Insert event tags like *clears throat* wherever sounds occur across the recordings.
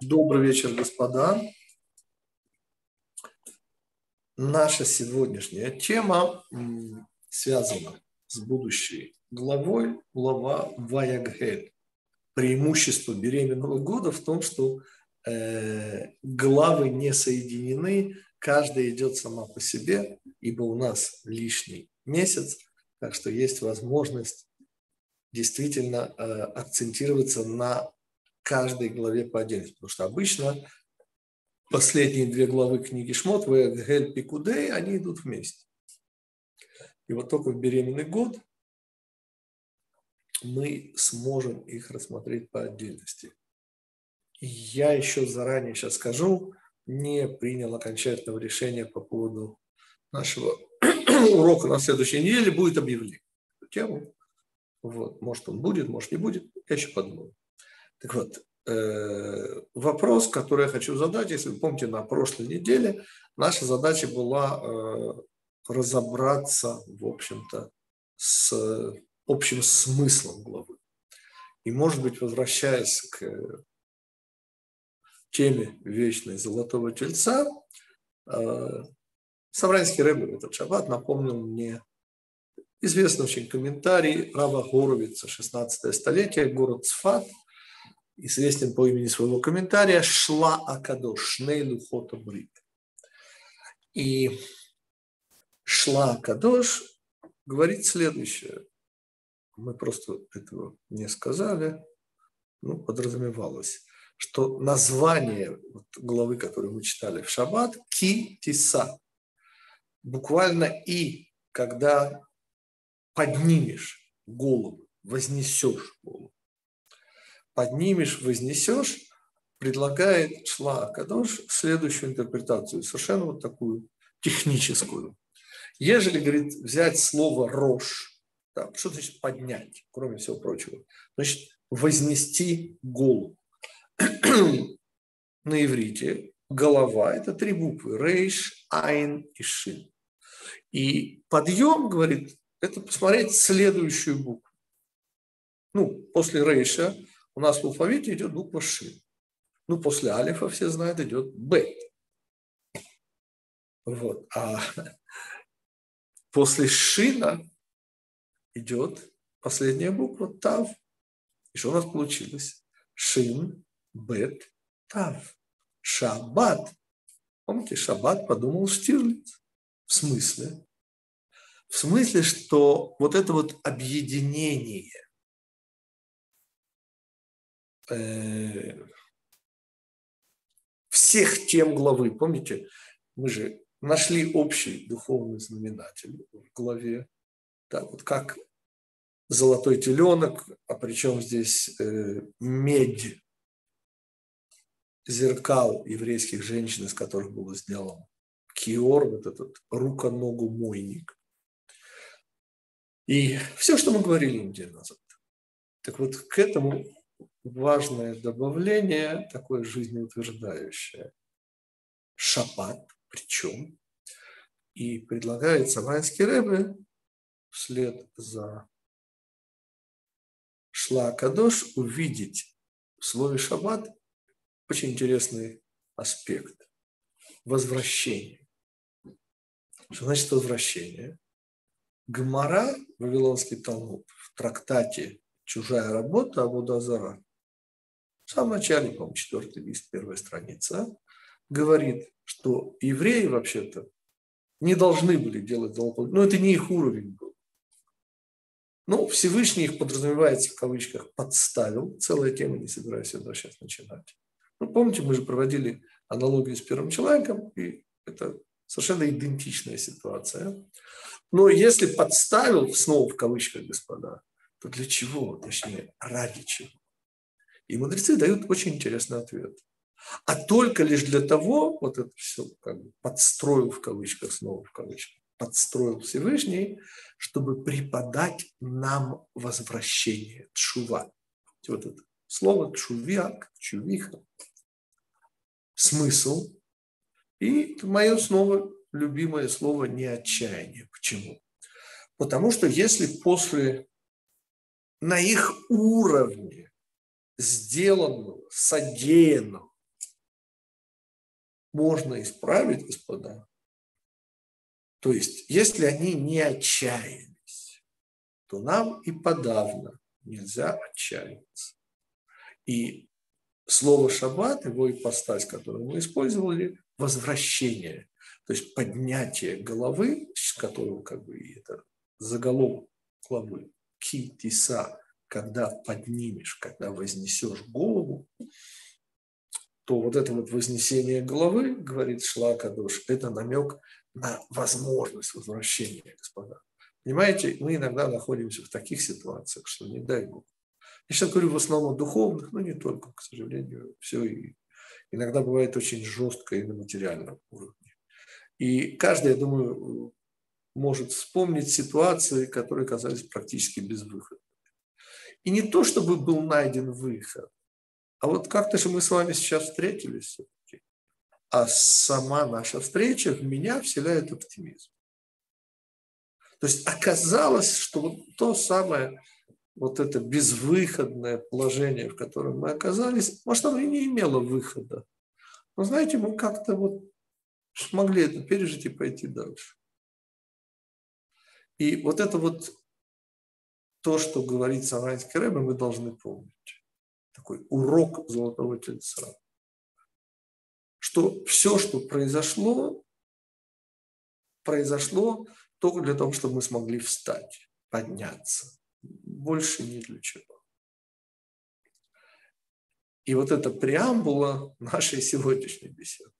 Добрый вечер, господа. Наша сегодняшняя тема связана с будущей главой, глава Ваягхель. Преимущество беременного года в том, что э, главы не соединены, каждая идет сама по себе, ибо у нас лишний месяц, так что есть возможность действительно э, акцентироваться на каждой главе по отдельности. Потому что обычно последние две главы книги Шмот, Вегель Пикудей, они идут вместе. И вот только в беременный год мы сможем их рассмотреть по отдельности. И я еще заранее сейчас скажу, не принял окончательного решения по поводу нашего *clears throat* урока на следующей неделе, будет объявление. Тему. Вот. Может, он будет, может, не будет. Я еще подумаю. Так вот, э, вопрос, который я хочу задать, если вы помните, на прошлой неделе наша задача была э, разобраться, в общем-то, с общим смыслом главы. И, может быть, возвращаясь к теме вечной золотого тельца, э, Савранский Рэбби в этот шаббат напомнил мне известный очень комментарий Раба Горовица, 16 столетие, город Цфат – известен по имени своего комментария Шла Акадош, Шнейлу Брит. И Шла Акадош говорит следующее. Мы просто этого не сказали, ну, подразумевалось, что название вот, главы, которую мы читали в Шаббат, Ки Тиса, буквально и, когда поднимешь голову, вознесешь голову поднимешь, вознесешь, предлагает Шла Акадош следующую интерпретацию, совершенно вот такую техническую. Ежели, говорит, взять слово «рожь», да, что значит поднять, кроме всего прочего? Значит, вознести голову. *clears throat* На иврите голова – это три буквы – рейш, айн и шин. И подъем, говорит, это посмотреть следующую букву. Ну, после рейша у нас в алфавите идет буква Ши. Ну, после алифа, все знают, идет Б. Вот. А *laughs* после Шина идет последняя буква Тав. И что у нас получилось? Шин, Бет, Тав. Шаббат. Помните, Шаббат подумал Штирлиц. В смысле? В смысле, что вот это вот объединение Э, всех тем главы. Помните, мы же нашли общий духовный знаменатель в главе. Так вот как золотой теленок, а причем здесь э, медь зеркал еврейских женщин, из которых было сделано киор, вот этот руко-ногу-мойник. И все, что мы говорили неделю назад. Так вот, к этому важное добавление, такое жизнеутверждающее. Шаббат, причем, и предлагает Самайский Рэбе вслед за Шла Кадош увидеть в слове шаббат очень интересный аспект – возвращение. Что значит возвращение? Гмара, Вавилонский Талмуд, в трактате «Чужая работа» Абудазара в самом начале, по-моему, четвертый лист, первая страница, говорит, что евреи вообще-то не должны были делать золотой, но это не их уровень был. Ну, Всевышний их, подразумевается, в кавычках, подставил. Целая тема, не собираюсь этого сейчас начинать. Ну, помните, мы же проводили аналогию с первым человеком, и это совершенно идентичная ситуация. Но если подставил, снова в кавычках, господа, то для чего? Точнее, ради чего? И мудрецы дают очень интересный ответ. А только лишь для того, вот это все как бы подстроил в кавычках, снова в кавычках, подстроил Всевышний, чтобы преподать нам возвращение, тшува. Вот это слово тшувиак, чувиха. Смысл. И мое снова любимое слово не отчаяние. Почему? Потому что если после на их уровне сделанного, содеянного можно исправить, господа, то есть, если они не отчаялись, то нам и подавно нельзя отчаиваться. И слово «шаббат», его ипостась, которую мы использовали, возвращение, то есть поднятие головы, с которого как бы это заголовок главы, китиса, когда поднимешь, когда вознесешь голову, то вот это вот вознесение головы, говорит Шлакадош, это намек на возможность возвращения, господа. Понимаете, мы иногда находимся в таких ситуациях, что не дай Бог. Я сейчас говорю в основном о духовных, но не только, к сожалению, все и иногда бывает очень жестко и на материальном уровне. И каждый, я думаю, может вспомнить ситуации, которые казались практически безвыходными. И не то, чтобы был найден выход, а вот как-то же мы с вами сейчас встретились все-таки. А сама наша встреча в меня вселяет оптимизм. То есть оказалось, что вот то самое, вот это безвыходное положение, в котором мы оказались, может, оно и не имело выхода. Но знаете, мы как-то вот смогли это пережить и пойти дальше. И вот это вот то, что говорит Санайский Рэбе, мы должны помнить. Такой урок золотого тельца. Что все, что произошло, произошло только для того, чтобы мы смогли встать, подняться. Больше ни для чего. И вот эта преамбула нашей сегодняшней беседы,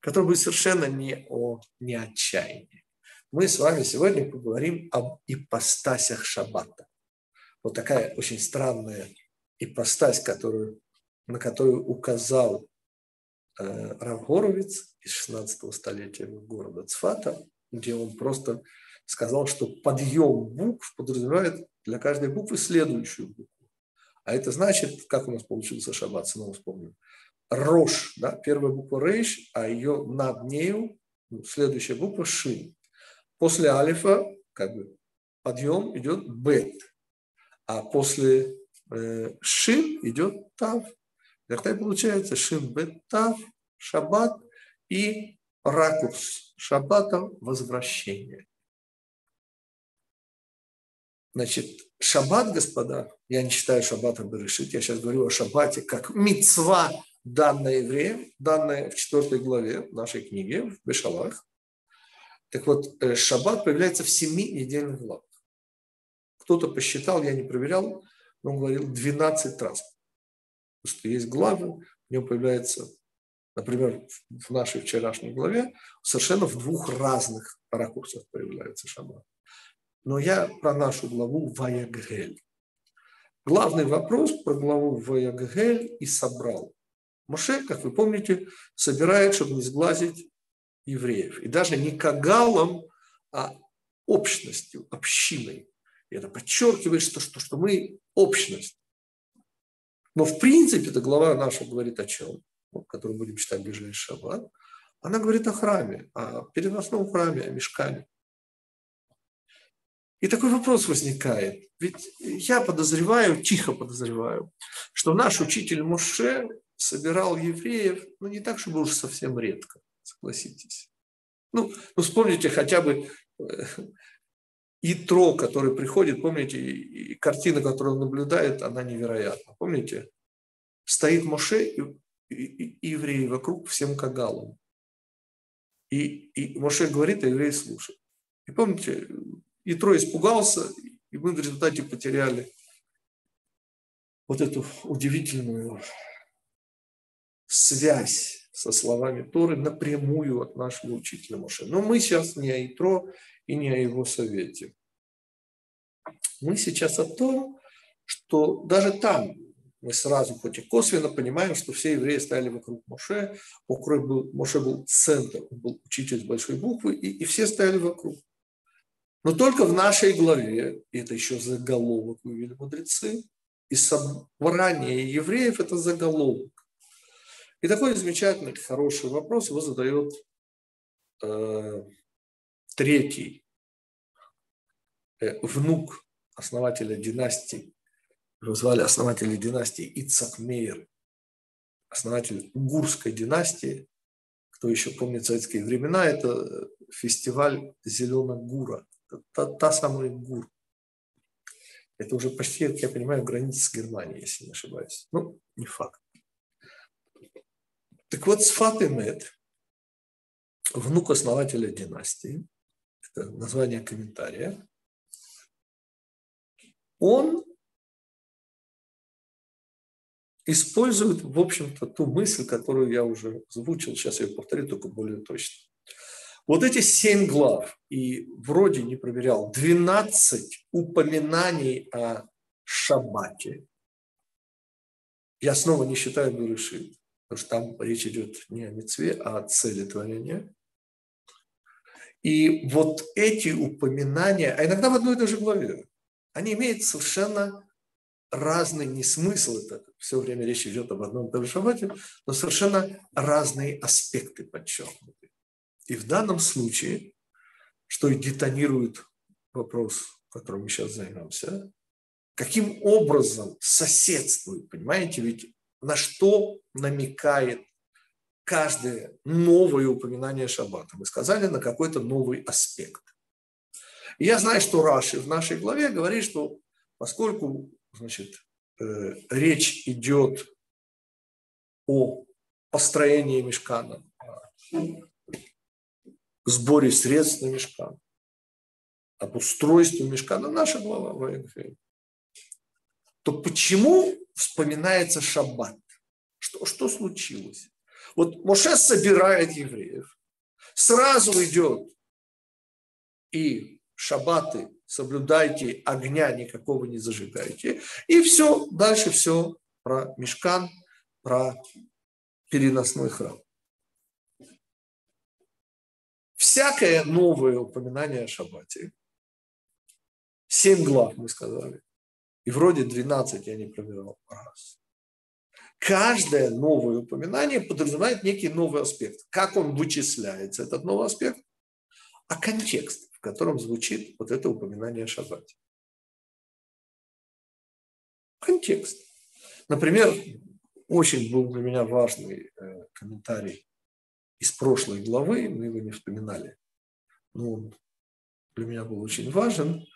которая будет совершенно не о не отчаянии, мы с вами сегодня поговорим об ипостасях шаббата. Вот такая очень странная ипостась, которую, на которую указал э, Рав из 16 столетия города Цфата, где он просто сказал, что подъем букв подразумевает для каждой буквы следующую букву. А это значит, как у нас получился шаббат, снова вспомним. Рош, да, первая буква рейш, а ее над нею ну, следующая буква шин. После алифа как бы подъем идет бет, а после э, шин идет тав. Тогда получается шин бет тав, шаббат и ракурс шаббата возвращение. Значит, шаббат, господа, я не считаю шаббатом Берешит, я сейчас говорю о шаббате как мецва данная евреям, данная в четвертой главе нашей книги, в Бешалах. Так вот, э, шаббат появляется в семи недельных главах. Кто-то посчитал, я не проверял, но он говорил 12 раз. Потому что есть главы, в нем появляется, например, в нашей вчерашней главе, совершенно в двух разных ракурсах появляется шаббат. Но я про нашу главу Ваягель. Главный вопрос про главу Ваягель и собрал. Моше, как вы помните, собирает, чтобы не сглазить евреев. И даже не кагалом, а общностью, общиной. И это подчеркивает, что, что, что мы общность. Но в принципе эта глава наша говорит о чем? Которую будем читать в ближайший шаббат. Она говорит о храме, о переносном храме, о мешкане. И такой вопрос возникает. Ведь я подозреваю, тихо подозреваю, что наш учитель Муше собирал евреев, ну не так, чтобы уж совсем редко согласитесь. Ну, ну вспомните хотя бы э, Итро, который приходит, помните, и картина, которую он наблюдает, она невероятна. Помните? Стоит Моше и, и, и евреи вокруг всем кагалом. И, и Моше говорит, а евреи слушают. И помните, Итро испугался, и мы в результате потеряли вот эту удивительную связь со словами Торы напрямую от нашего учителя Моше. Но мы сейчас не о Итро и не о его совете. Мы сейчас о том, что даже там мы сразу, хоть и косвенно, понимаем, что все евреи стояли вокруг Моше. Моше был, Моше был центр, он был учитель с большой буквы, и, и все стояли вокруг. Но только в нашей главе, и это еще заголовок вывели мудрецы, и собрание евреев – это заголовок. И такой замечательный, хороший вопрос его задает э, третий э, внук основателя династии, его звали основателя династии Ицак Мейер, основатель Угурской династии, кто еще помнит советские времена, это фестиваль «Зеленая гура». Та, та самая гур. Это уже почти, как я понимаю, граница с Германией, если не ошибаюсь. Ну, не факт. Так вот, Сфат Эмет, внук основателя династии, это название комментария, он использует, в общем-то, ту мысль, которую я уже озвучил, сейчас я ее повторю, только более точно. Вот эти семь глав, и вроде не проверял, 12 упоминаний о шаббате, я снова не считаю Берешит, потому что там речь идет не о мецве, а о цели творения. И вот эти упоминания, а иногда в одной и той же главе, они имеют совершенно разный не смысл, это все время речь идет об одном и том же шаббате, но совершенно разные аспекты подчеркнуты. И в данном случае, что и детонирует вопрос, которым мы сейчас займемся, каким образом соседствует, понимаете, ведь на что намекает каждое новое упоминание шаббата. Мы сказали на какой-то новый аспект. Я знаю, что Раши в нашей главе говорит, что поскольку значит, э, речь идет о построении мешкана, сборе средств на мешкан, об устройстве мешкана, наша глава Ваенфейн, то почему вспоминается шаббат? Что, что случилось? Вот Моше собирает евреев, сразу идет и шаббаты соблюдайте, огня никакого не зажигайте. И все, дальше все про мешкан, про переносной храм. Всякое новое упоминание о шаббате, семь глав мы сказали, и вроде 12 я не проверял раз. Каждое новое упоминание подразумевает некий новый аспект. Как он вычисляется, этот новый аспект? А контекст в котором звучит вот это упоминание о шаббате. Контекст. Например, очень был для меня важный э, комментарий из прошлой главы, мы его не вспоминали, но он для меня был очень важен.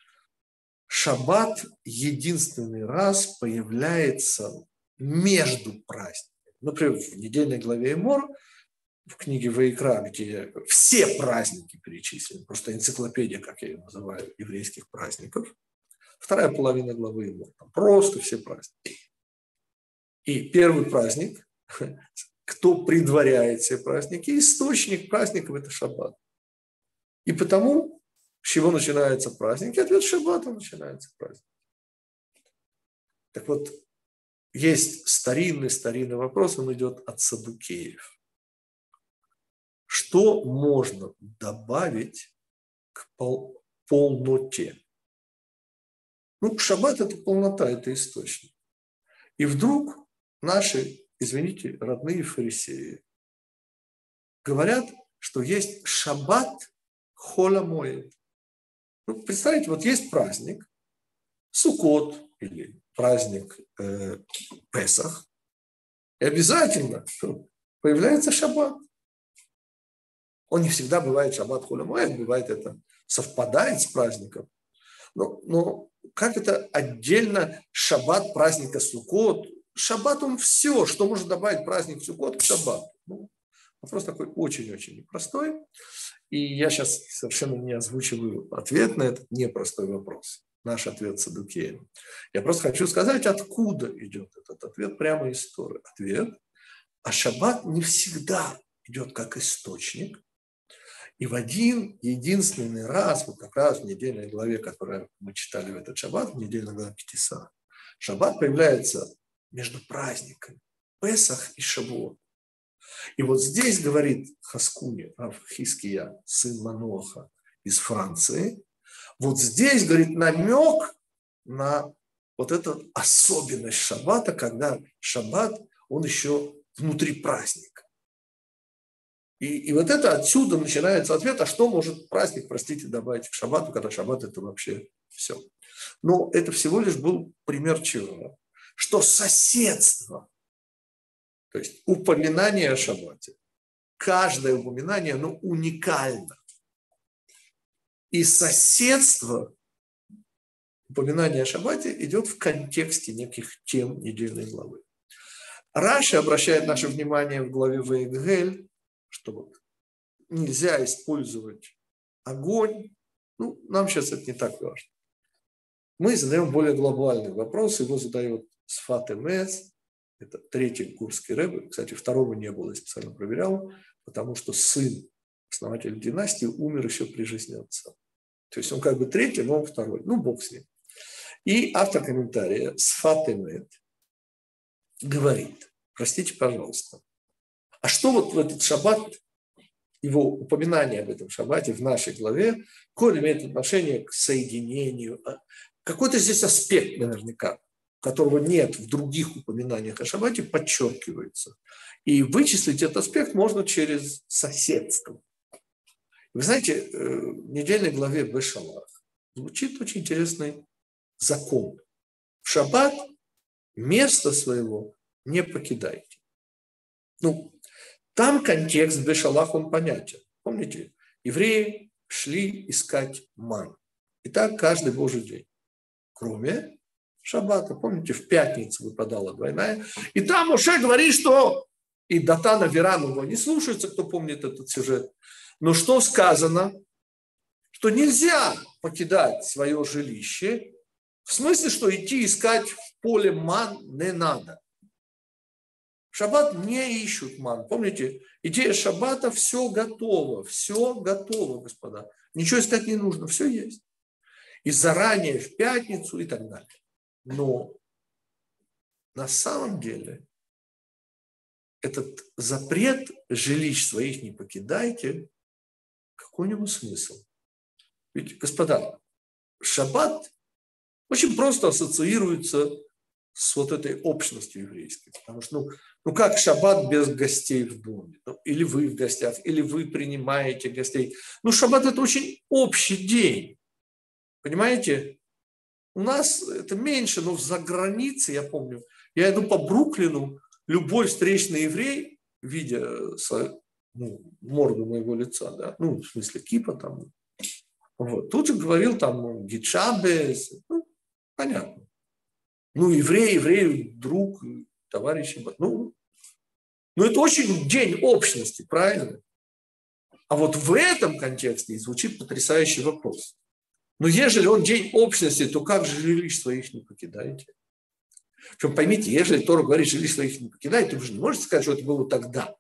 Шаббат единственный раз появляется между праздниками. Например, в недельной главе Эмор в книге Ваикра, где все праздники перечислены, просто энциклопедия, как я ее называю, еврейских праздников. Вторая половина главы его, там просто все праздники. И первый праздник, *laughs* кто предваряет все праздники, источник праздников – это шаббат. И потому, с чего начинается праздник? И ответ – шаббата начинается праздник. Так вот, есть старинный-старинный вопрос, он идет от Садукеев. Что можно добавить к пол, полноте? Ну, шаббат – это полнота, это источник. И вдруг наши, извините, родные фарисеи говорят, что есть шаббат холомоид. Ну, представьте, вот есть праздник, Сукот или праздник э, Песах, и обязательно появляется шаббат. Он не всегда бывает шаббат хулямоэд, бывает это совпадает с праздником. Но, но как это отдельно шаббат праздника Суккот? Шаббат он все, что может добавить праздник Суккот к шаббату. Ну, вопрос такой очень-очень непростой. И я сейчас совершенно не озвучиваю ответ на этот непростой вопрос. Наш ответ Садукеем. Я просто хочу сказать, откуда идет этот ответ прямо из Торы. Ответ. А шаббат не всегда идет как источник, и в один единственный раз, вот как раз в недельной главе, которую мы читали в этот шаббат, в недельной главе Птиса, шаббат появляется между праздниками, Песах и Шавуот. И вот здесь говорит Хаскуни, Хиския, сын Маноха из Франции, вот здесь, говорит, намек на вот эту особенность шаббата, когда шаббат, он еще внутри праздника. И, и вот это отсюда начинается ответ, а что может праздник, простите, добавить к шаббату, когда шаббат это вообще все. Но это всего лишь был пример чего? Что соседство, то есть упоминание о шаббате, каждое упоминание, оно уникально. И соседство упоминание о шаббате идет в контексте неких тем недельной главы. Раши обращает наше внимание в главе Вейгель, что нельзя использовать огонь. Ну, нам сейчас это не так важно. Мы задаем более глобальный вопрос, его задает Сфат Эмес, это третий курский рэб, кстати, второго не было, я специально проверял, потому что сын основателя династии умер еще при жизни отца. То есть он как бы третий, но он второй. Ну, бог с ним. И автор комментария Сфат Эмет говорит, простите, пожалуйста, а что вот в этот шаббат, его упоминание об этом шаббате в нашей главе, какое имеет отношение к соединению, а какой-то здесь аспект наверняка, которого нет в других упоминаниях о шаббате, подчеркивается. И вычислить этот аспект можно через соседство. Вы знаете, э, в недельной главе Бешалах звучит очень интересный закон. В шаббат место своего не покидайте. Ну, там контекст Бешалах, он понятен. Помните, евреи шли искать ман. И так каждый Божий день. Кроме шаббата. Помните, в пятницу выпадала двойная. И там уже говорит, что и Датана Веран его не слушается, кто помнит этот сюжет. Но что сказано? Что нельзя покидать свое жилище. В смысле, что идти искать в поле ман не надо. В шаббат не ищут ман. Помните, идея шаббата – все готово, все готово, господа. Ничего искать не нужно, все есть. И заранее в пятницу и так далее. Но на самом деле этот запрет жилищ своих не покидайте, какой у него смысл? Ведь, господа, шаббат очень просто ассоциируется с вот этой общностью еврейской. Потому что, ну, ну как шаббат без гостей в доме? Ну, или вы в гостях, или вы принимаете гостей. Ну, шаббат – это очень общий день. Понимаете? У нас это меньше, но за границей, я помню, я иду по Бруклину, любой встречный еврей, видя ну, морду моего лица, да, ну, в смысле кипа там, вот, тут же говорил там Гичабес, ну, понятно. Ну, еврей, еврей, друг, товарищ, ну, ну, это очень день общности, правильно? А вот в этом контексте звучит потрясающий вопрос. Но ежели он день общности, то как же жилищ своих не покидаете? Причем поймите, ежели Тора говорит, жилищ своих не покидаете, вы же не можете сказать, что это было тогда.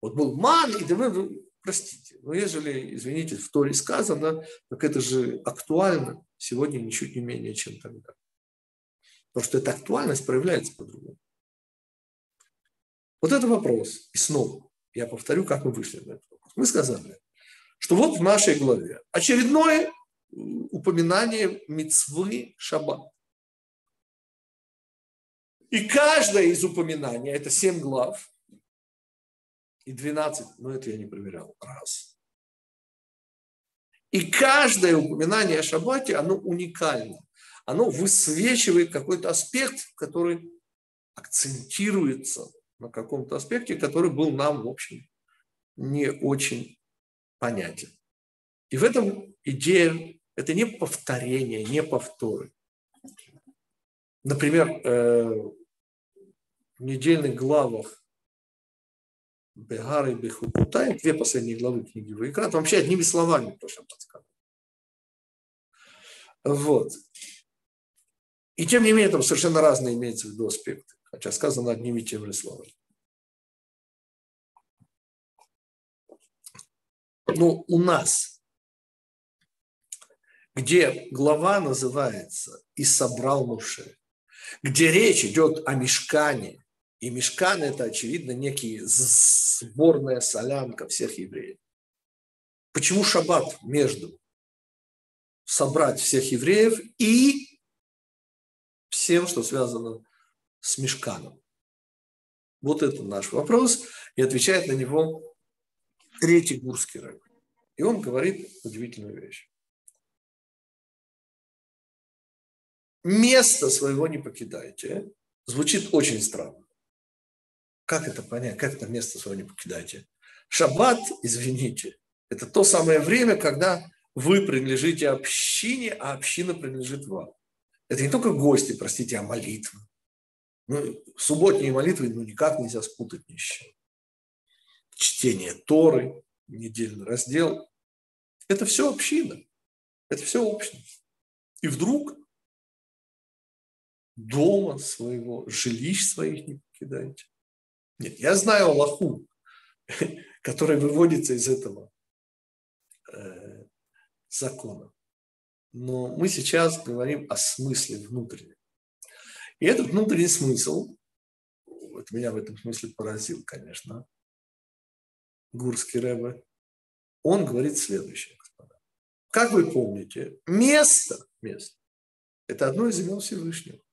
Вот был ман, и вы, вы простите, но ежели, извините, в Торе сказано, так это же актуально сегодня ничуть не менее, чем тогда. Потому что эта актуальность проявляется по-другому. Вот это вопрос. И снова, я повторю, как мы вышли на этот вопрос. Мы сказали, что вот в нашей главе очередное упоминание мецвы шаббат. И каждое из упоминаний, это семь глав, и 12, но это я не проверял, раз. И каждое упоминание о шаббате, оно уникально. Оно высвечивает какой-то аспект, который акцентируется на каком-то аспекте, который был нам, в общем, не очень понятен. И в этом идея – это не повторение, не повторы. Например, э, в недельных главах Бегар и Бехукутай, две последние главы книги Вайкра, там вообще одними словами что подсказывает. Вот. И тем не менее, там совершенно разные имеются в виду аспекты, хотя сказано одними и теми же словами. Но у нас, где глава называется «И собрал Муше», где речь идет о мешкане, и мешкан – это, очевидно, некий сборная солянка всех евреев. Почему шаббат между? Собрать всех евреев и всем, что связано с мешканом. Вот это наш вопрос. И отвечает на него третий гурский рэб. И он говорит удивительную вещь. Место своего не покидайте. Звучит очень странно. Как это понять? Как это место свое не покидайте? Шаббат, извините, это то самое время, когда вы принадлежите общине, а община принадлежит вам. Это не только гости, простите, а молитвы. Ну, субботние молитвы ну, никак нельзя спутать ни с чем. Чтение Торы, недельный раздел. Это все община. Это все общность. И вдруг дома своего, жилищ своих не покидаете. Нет, я знаю Аллаху, *laughs* который выводится из этого э, закона. Но мы сейчас говорим о смысле внутреннем. И этот внутренний смысл, вот меня в этом смысле поразил, конечно, Гурский Рэбе, он говорит следующее, господа. Как вы помните, место, место, это одно из имен Всевышнего.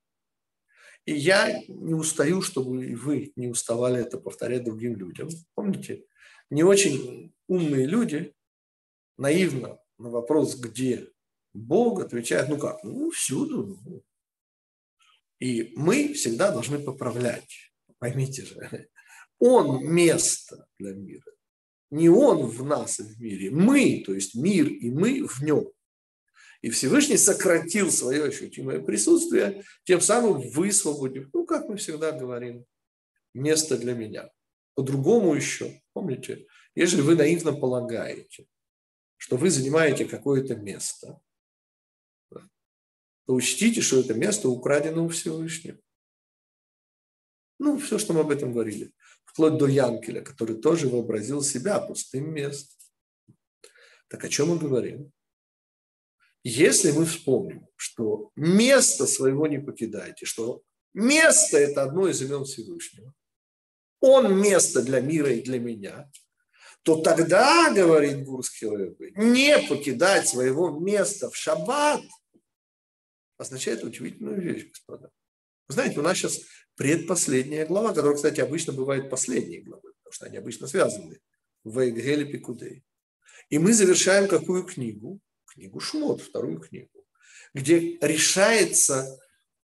И я не устаю, чтобы и вы не уставали это повторять другим людям. Помните, не очень умные люди наивно на вопрос, где Бог, отвечают, ну как, ну всюду. Ну. И мы всегда должны поправлять. Поймите же, Он место для мира. Не Он в нас и в мире. Мы, то есть мир и мы в нем. И Всевышний сократил свое ощутимое присутствие, тем самым высвободив, ну, как мы всегда говорим, место для меня. По-другому еще, помните, если вы наивно полагаете, что вы занимаете какое-то место, то учтите, что это место украдено у Всевышнего. Ну, все, что мы об этом говорили. Вплоть до Янкеля, который тоже вообразил себя пустым местом. Так о чем мы говорим? Если мы вспомним, что место своего не покидайте, что место – это одно из имен Всевышнего, он место для мира и для меня, то тогда, говорит Гурский Рэбе, не покидать своего места в шаббат означает удивительную вещь, господа. Вы знаете, у нас сейчас предпоследняя глава, которая, кстати, обычно бывает последней главой, потому что они обычно связаны. В Эйгеле Пикудей. И мы завершаем какую книгу? Книгу Шмот, вторую книгу, где решается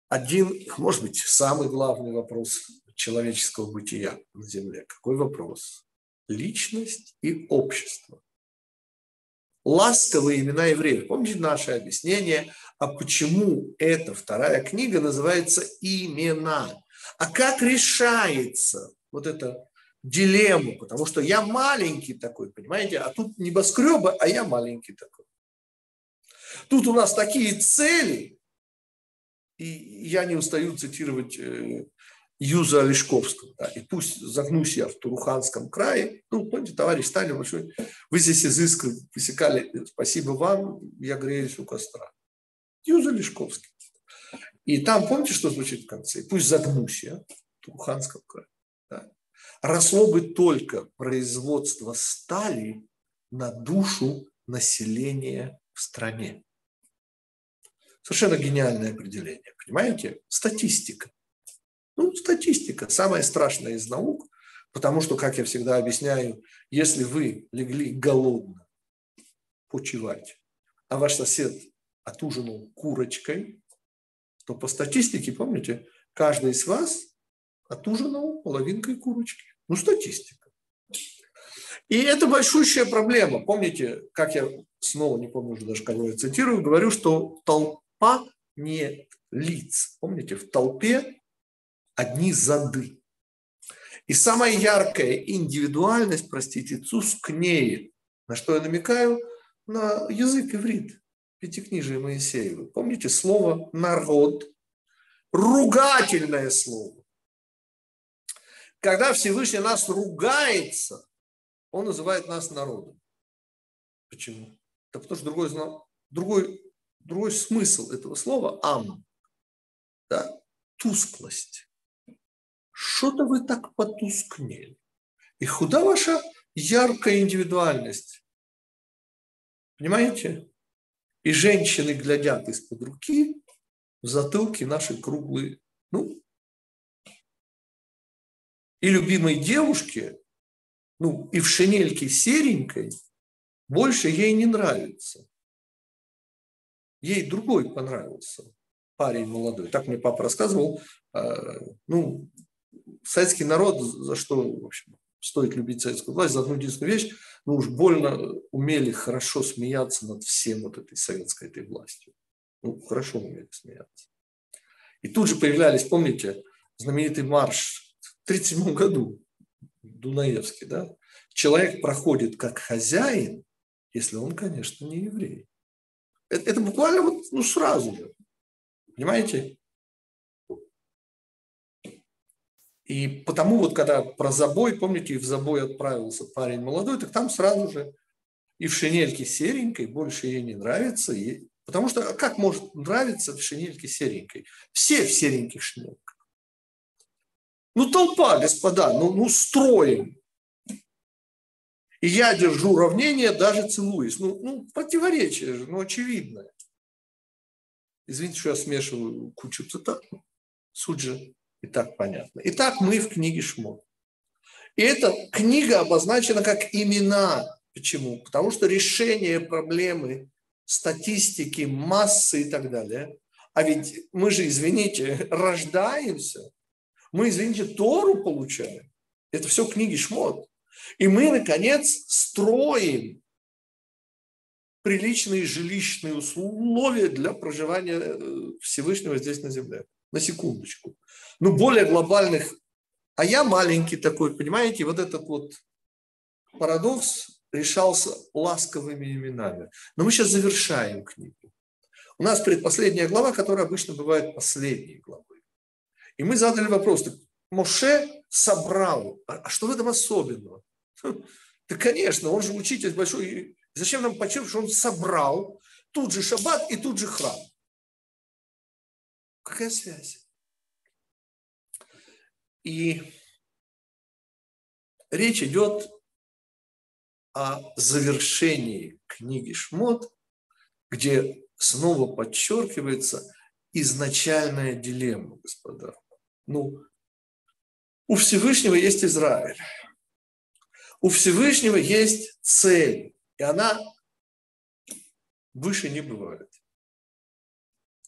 один, может быть, самый главный вопрос человеческого бытия на Земле. Какой вопрос? Личность и общество. Ласковые имена евреев. Помните наше объяснение, а почему эта вторая книга называется «Имена»? А как решается вот эта дилемма? Потому что я маленький такой, понимаете? А тут небоскребы, а я маленький такой. Тут у нас такие цели, и я не устаю цитировать э, Юза Олешковского. Да, и пусть загнусь я в Туруханском крае. Ну, помните, товарищ Сталин большой, вы здесь изыск высекали, спасибо вам, я греюсь у костра. Юза Олешковский. И там, помните, что звучит в конце? Пусть загнусь я в Туруханском крае. Да. Росло бы только производство стали на душу населения в стране. Совершенно гениальное определение, понимаете? Статистика. Ну, статистика – самая страшная из наук, потому что, как я всегда объясняю, если вы легли голодно почевать, а ваш сосед отужинал курочкой, то по статистике, помните, каждый из вас отужинал половинкой курочки. Ну, статистика. И это большущая проблема. Помните, как я снова не помню уже даже, кого я цитирую, говорю, что толпа толпа не лиц. Помните, в толпе одни зады. И самая яркая индивидуальность, простите, тускнеет. На что я намекаю? На язык иврит, пятикнижие Моисеева. Помните слово «народ»? Ругательное слово. Когда Всевышний нас ругается, он называет нас народом. Почему? Да потому что другой, другой другой смысл этого слова ам. Да? Тусклость. Что-то вы так потускнели. И куда ваша яркая индивидуальность? Понимаете? И женщины глядят из-под руки в затылки наши круглые. Ну, и любимой девушке, ну, и в шинельке серенькой, больше ей не нравится. Ей другой понравился, парень молодой. Так мне папа рассказывал. А, ну, советский народ за что, в общем, стоит любить советскую власть за одну единственную вещь, ну уж больно умели хорошо смеяться над всем вот этой советской этой властью. Ну, хорошо умели смеяться. И тут же появлялись, помните, знаменитый марш в 1937 году, Дунаевский, да? Человек проходит как хозяин, если он, конечно, не еврей. Это, это буквально вот, ну, сразу же. Понимаете? И потому вот, когда про забой, помните, в забой отправился парень молодой, так там сразу же и в шинельке серенькой больше ей не нравится. И, потому что как может нравиться в шинельке серенькой? Все в сереньких шинельках. Ну, толпа, господа, ну, ну строим. И я держу уравнение, даже целуюсь. Ну, ну противоречие же, ну, очевидное. Извините, что я смешиваю кучу цитат. Суть же и так понятно. Итак, мы в книге Шмот. И эта книга обозначена как имена. Почему? Потому что решение проблемы статистики, массы и так далее. А ведь мы же, извините, рождаемся. Мы, извините, Тору получаем. Это все книги Шмот. И мы, наконец, строим приличные жилищные условия для проживания э, Всевышнего здесь на земле. На секундочку. Ну, более глобальных. А я маленький такой, понимаете, вот этот вот парадокс решался ласковыми именами. Но мы сейчас завершаем книгу. У нас предпоследняя глава, которая обычно бывает последней главой. И мы задали вопрос, Моше собрал, а, а что в этом особенного? *laughs* Да, конечно, он же учитель большой. Зачем нам подчеркивать, что он собрал тут же шаббат и тут же храм? Какая связь? И речь идет о завершении книги Шмот, где снова подчеркивается изначальная дилемма, господа. Ну, у Всевышнего есть Израиль. У Всевышнего есть цель, и она выше не бывает.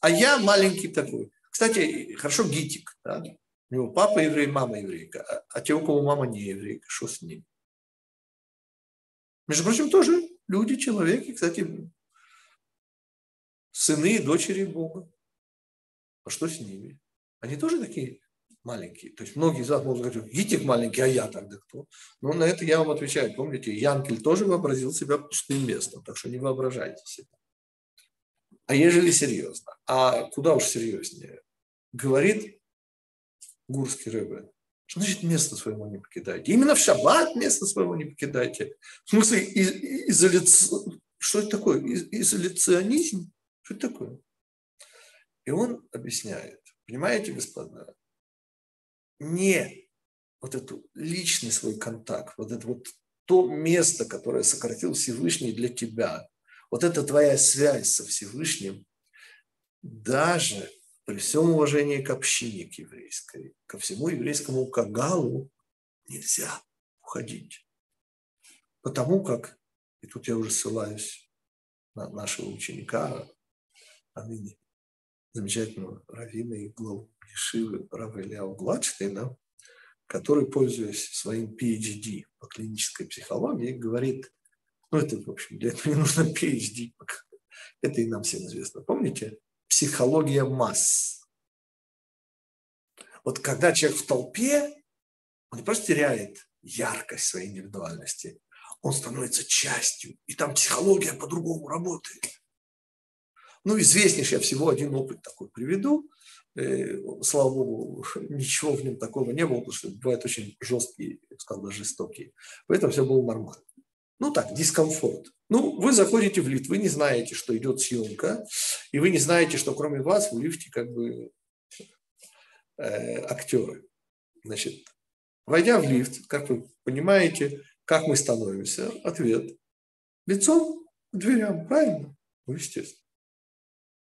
А я маленький такой. Кстати, хорошо гитик. Да? У него папа еврей, мама еврейка. А, а те, у кого мама не еврейка, что с ним? Между прочим, тоже люди, человеки, кстати, сыны и дочери Бога. А что с ними? Они тоже такие маленькие. То есть многие из вас могут сказать, Гитик маленький, а я тогда кто? Но на это я вам отвечаю. Помните, Янкель тоже вообразил себя пустым местом, так что не воображайте себя. А ежели серьезно? А куда уж серьезнее? Говорит Гурский рыба. Что значит место своего не покидайте? Именно в шаббат место своего не покидайте. В смысле, изоляци... что это такое? Изоляционизм? Что это такое? И он объясняет. Понимаете, господа, не вот эту личный свой контакт, вот это вот то место, которое сократил Всевышний для тебя, вот эта твоя связь со Всевышним, даже при всем уважении к общине к еврейской, ко всему еврейскому кагалу нельзя уходить. Потому как, и тут я уже ссылаюсь на нашего ученика, а ныне замечательного раввина и главу Ешивы Рава Ильяу Гладштейна, который, пользуясь своим PhD по клинической психологии, говорит, ну это, в общем, для этого не нужно PhD, это и нам всем известно. Помните? Психология масс. Вот когда человек в толпе, он не просто теряет яркость своей индивидуальности, он становится частью, и там психология по-другому работает. Ну, известнейший я всего один опыт такой приведу. Слава богу, ничего в нем такого не было, потому что бывают очень жесткие, я сказал, даже жестокие. Поэтому все было нормально. Ну так, дискомфорт. Ну, вы заходите в лифт, вы не знаете, что идет съемка, и вы не знаете, что кроме вас в лифте как бы э, актеры. Значит, войдя в лифт, как вы понимаете, как мы становимся? Ответ. Лицом к дверям, правильно? Ну, естественно.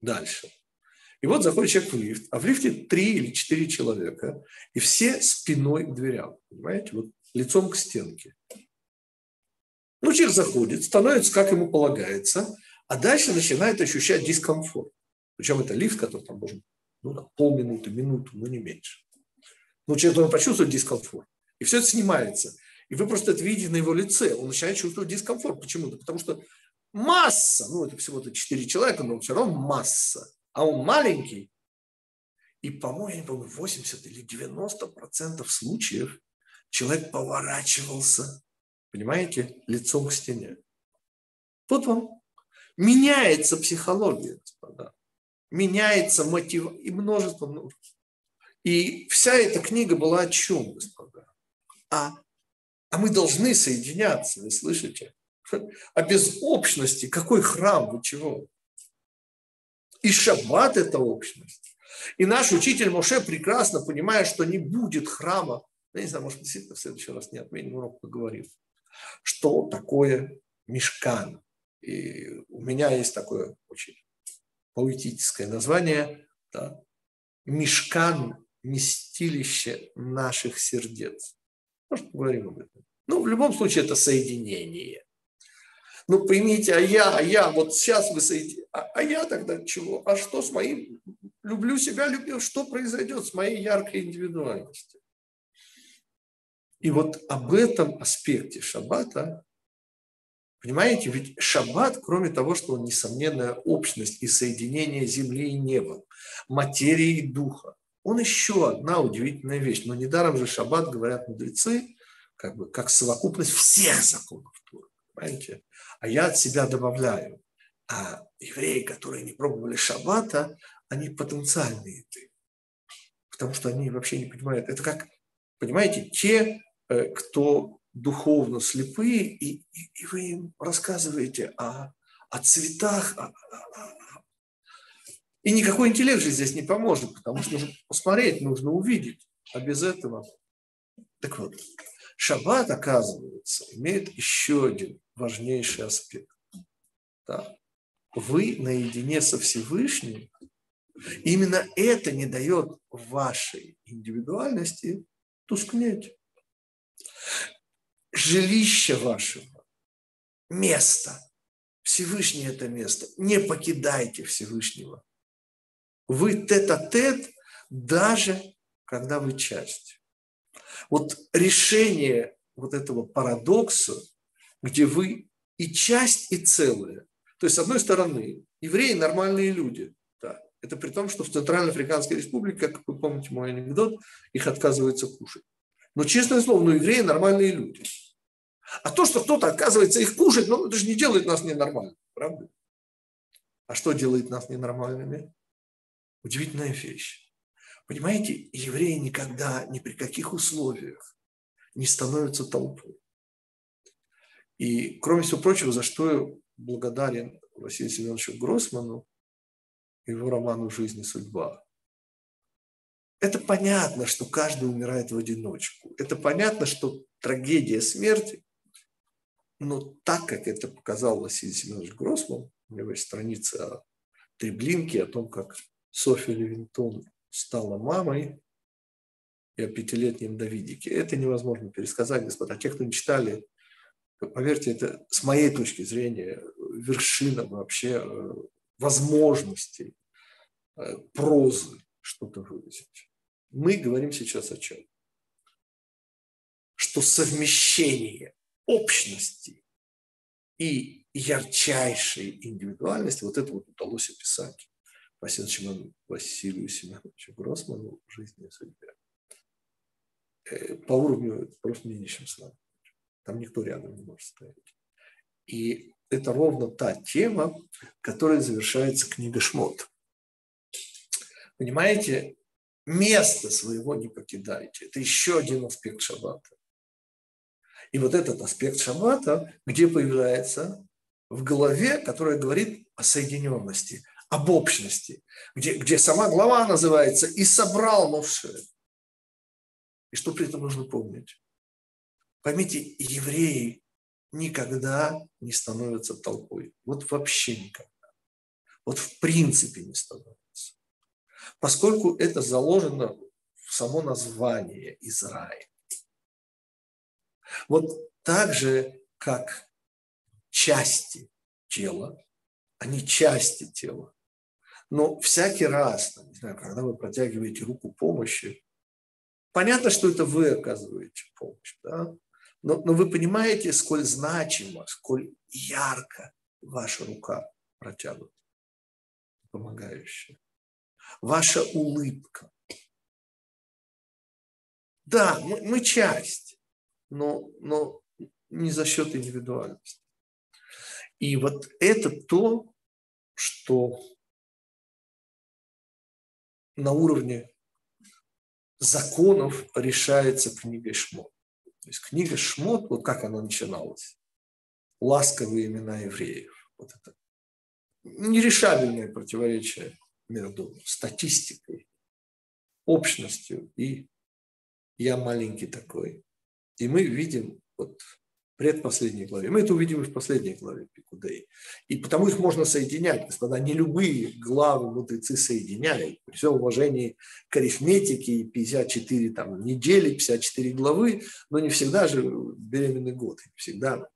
Дальше. И вот заходит человек в лифт, а в лифте три или четыре человека, и все спиной к дверям, понимаете, вот лицом к стенке. Ну, человек заходит, становится, как ему полагается, а дальше начинает ощущать дискомфорт. Причем это лифт, который там должен ну, полминуты, минуту, но не меньше. Ну, человек должен почувствовать дискомфорт. И все это снимается. И вы просто это видите на его лице. Он начинает чувствовать дискомфорт. Почему? Да потому что масса, ну это всего-то 4 человека, но все равно масса. А он маленький. И, по-моему, я не помню, 80 или 90 процентов случаев человек поворачивался, понимаете, лицом к стене. Вот вам. Меняется психология, господа. Меняется мотив и множество, множество. И вся эта книга была о чем, господа? А, а мы должны соединяться, вы слышите? *laughs* А без общности какой храм, вы чего? И шаббат – это общность. И наш учитель Моше прекрасно понимает, что не будет храма. Я не знаю, может, действительно в следующий раз не отменим урок, поговорим. Что такое мешкан? И у меня есть такое очень поэтическое название да, «Мешкан – местилище наших сердец». Может, поговорим об этом. Ну, в любом случае, это соединение. Ну, поймите, а я, а я, вот сейчас вы соедините, а, а я тогда чего? А что с моим, люблю себя, люблю, что произойдет с моей яркой индивидуальностью? И вот об этом аспекте шаббата Понимаете, ведь шаббат, кроме того, что он несомненная общность и соединение земли и неба, материи и духа, он еще одна удивительная вещь. Но недаром же шаббат, говорят мудрецы, как бы как совокупность всех законов Тура. Понимаете? А я от себя добавляю. А евреи, которые не пробовали шаббата, они потенциальные ты. Потому что они вообще не понимают. Это как, понимаете, те, э, кто духовно слепые, и, и, и вы им рассказываете о, о цветах. О, о. И никакой интеллект же здесь не поможет, потому что нужно посмотреть, нужно увидеть. А без этого... Так вот, шаббат, оказывается, имеет еще один важнейший аспект. Да. Вы наедине со Всевышним, именно это не дает вашей индивидуальности тускнеть жилище вашего, место. Всевышний это место. Не покидайте Всевышнего. Вы тет-а-тет, даже когда вы часть. Вот решение вот этого парадокса, где вы и часть, и целое. То есть, с одной стороны, евреи нормальные люди. Да. Это при том, что в Центральноафриканской республике, как вы помните мой анекдот, их отказывается кушать. Но, честное слово, ну, евреи нормальные люди. А то, что кто-то отказывается их кушать, ну, это же не делает нас ненормальными, правда? А что делает нас ненормальными? Удивительная вещь. Понимаете, евреи никогда, ни при каких условиях не становятся толпой. И, кроме всего прочего, за что благодарен Василию Семеновичу Гроссману, его роману «Жизнь и судьба». Это понятно, что каждый умирает в одиночку. Это понятно, что трагедия смерти но так, как это показал Василий Семенович Гроссман, у него есть страница о Треблинке, о том, как Софья Левинтон стала мамой, и о пятилетнем Давидике. Это невозможно пересказать, господа. Те, кто не читали, поверьте, это с моей точки зрения вершина вообще э, возможностей э, прозы что-то выразить. Мы говорим сейчас о чем? Что совмещение общности и ярчайшей индивидуальности, вот это вот удалось описать Василию, Василию Семеновичу Гроссману в жизни и судьбе. Э, по уровню просто менее, чем с нами. Там никто рядом не может стоять. И это ровно та тема, которой завершается книга Шмот. Понимаете, место своего не покидайте. Это еще один аспект шаббата. И вот этот аспект шаббата, где появляется в голове, которая говорит о соединенности, об общности, где, где сама глава называется «И собрал Моше». И что при этом нужно помнить? Поймите, евреи никогда не становятся толпой. Вот вообще никогда. Вот в принципе не становятся. Поскольку это заложено в само название Израиль. Вот так же, как части тела, они части тела. Но всякий раз, не знаю, когда вы протягиваете руку помощи, понятно, что это вы оказываете помощь, да? Но, но вы понимаете, сколь значимо, сколь ярко ваша рука протянута, помогающая. Ваша улыбка. Да, мы, мы часть, но, но не за счет индивидуальности. И вот это то, что на уровне законов решается книгой Шмот. То есть книга Шмот, вот как она начиналась, ласковые имена евреев. Вот это нерешабельное противоречие между статистикой, общностью и я маленький такой. И мы видим вот предпоследней главе. Мы это увидим и в последней главе Пикудей. И потому их можно соединять, господа. Не любые главы мудрецы соединяют. При всем уважении к арифметике и 54 там, недели, 54 главы, но не всегда же беременный год. Всегда.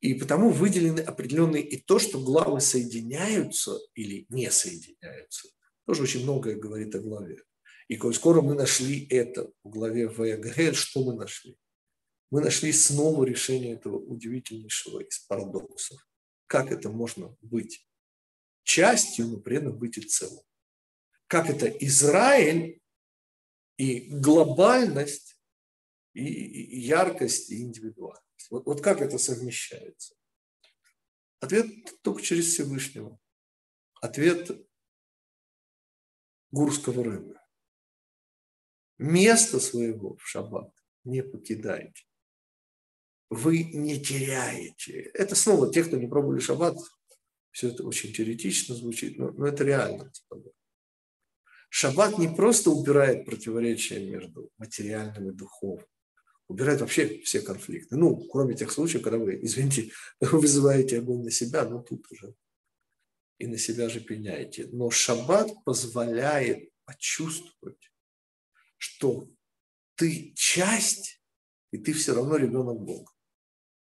И потому выделены определенные и то, что главы соединяются или не соединяются. Тоже очень многое говорит о главе. И скоро мы нашли это в главе ВГ, что мы нашли? Мы нашли снова решение этого удивительнейшего из парадоксов. Как это можно быть частью, но при этом быть и целым? Как это Израиль и глобальность, и яркость, и индивидуальность? Вот, вот как это совмещается? Ответ только через Всевышнего. Ответ гурского рыбы. Место своего в шаббат не покидайте вы не теряете. Это снова те, кто не пробовали шаббат, все это очень теоретично звучит, но, но это реально. Шаббат не просто убирает противоречия между материальным и духовным, убирает вообще все конфликты. Ну, кроме тех случаев, когда вы, извините, *laughs* вызываете огонь на себя, но тут уже и на себя же пеняете. Но шаббат позволяет почувствовать, что ты часть, и ты все равно ребенок Бога.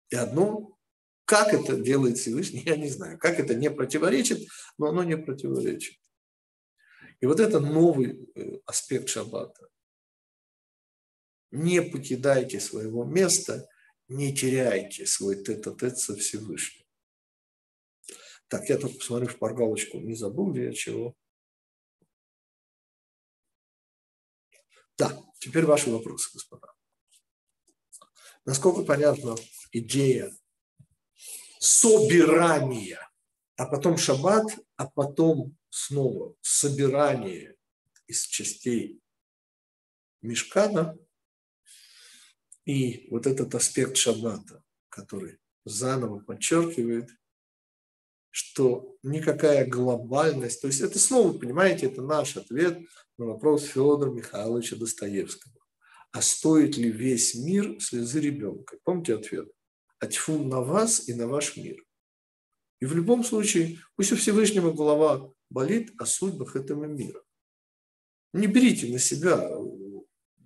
И одно, как это делает Всевышний, *laughs* я не знаю. Как это не противоречит, но оно не противоречит. И вот это новый э, аспект шаббата. Не покидайте своего места, не теряйте свой тет-а-тет со Всевышним. Так, я тут посмотрю в паргалочку, не забыл ли я чего. Да, теперь ваши вопросы, господа. Насколько понятно идея собирания, а потом шаббат, а потом снова собирание из частей мешкана и вот этот аспект шаббата, который заново подчеркивает, что никакая глобальность, то есть это снова, понимаете, это наш ответ на вопрос Федора Михайловича Достоевского а стоит ли весь мир слезы ребенка? Помните ответ? А тьфу на вас и на ваш мир. И в любом случае, пусть у Всевышнего голова болит о судьбах этого мира. Не берите на себя,